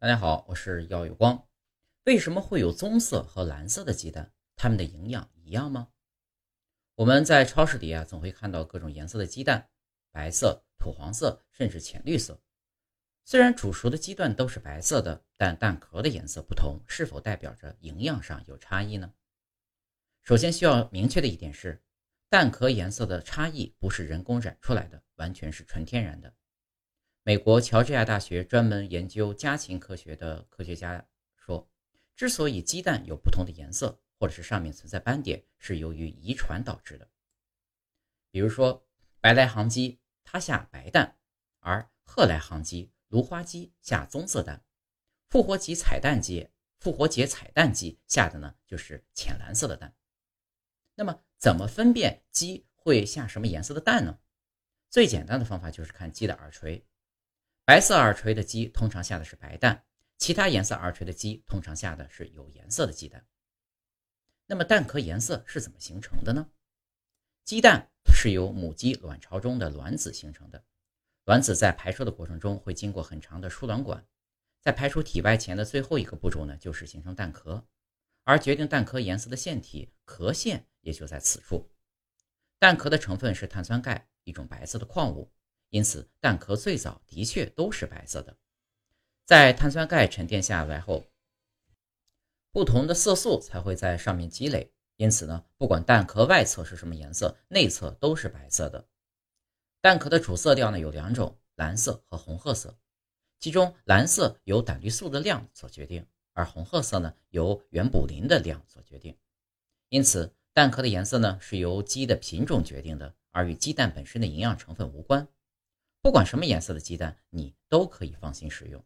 大家好，我是耀有光。为什么会有棕色和蓝色的鸡蛋？它们的营养一样吗？我们在超市里啊，总会看到各种颜色的鸡蛋，白色、土黄色，甚至浅绿色。虽然煮熟的鸡蛋都是白色的，但蛋壳的颜色不同，是否代表着营养上有差异呢？首先需要明确的一点是，蛋壳颜色的差异不是人工染出来的，完全是纯天然的。美国乔治亚大学专门研究家禽科学的科学家说，之所以鸡蛋有不同的颜色，或者是上面存在斑点，是由于遗传导致的。比如说，白来航鸡它下白蛋，而褐来航鸡、芦花鸡下棕色蛋，复活节彩蛋鸡、复活节彩蛋鸡下的呢就是浅蓝色的蛋。那么，怎么分辨鸡会下什么颜色的蛋呢？最简单的方法就是看鸡的耳垂。白色耳垂的鸡通常下的是白蛋，其他颜色耳垂的鸡通常下的是有颜色的鸡蛋。那么蛋壳颜色是怎么形成的呢？鸡蛋是由母鸡卵巢中的卵子形成的，卵子在排出的过程中会经过很长的输卵管，在排出体外前的最后一个步骤呢，就是形成蛋壳，而决定蛋壳颜色的腺体壳腺也就在此处。蛋壳的成分是碳酸钙，一种白色的矿物。因此，蛋壳最早的确都是白色的。在碳酸钙沉淀下来后，不同的色素才会在上面积累。因此呢，不管蛋壳外侧是什么颜色，内侧都是白色的。蛋壳的主色调呢有两种：蓝色和红褐色。其中，蓝色由胆绿素的量所决定，而红褐色呢由原卟啉的量所决定。因此，蛋壳的颜色呢是由鸡的品种决定的，而与鸡蛋本身的营养成分无关。不管什么颜色的鸡蛋，你都可以放心食用。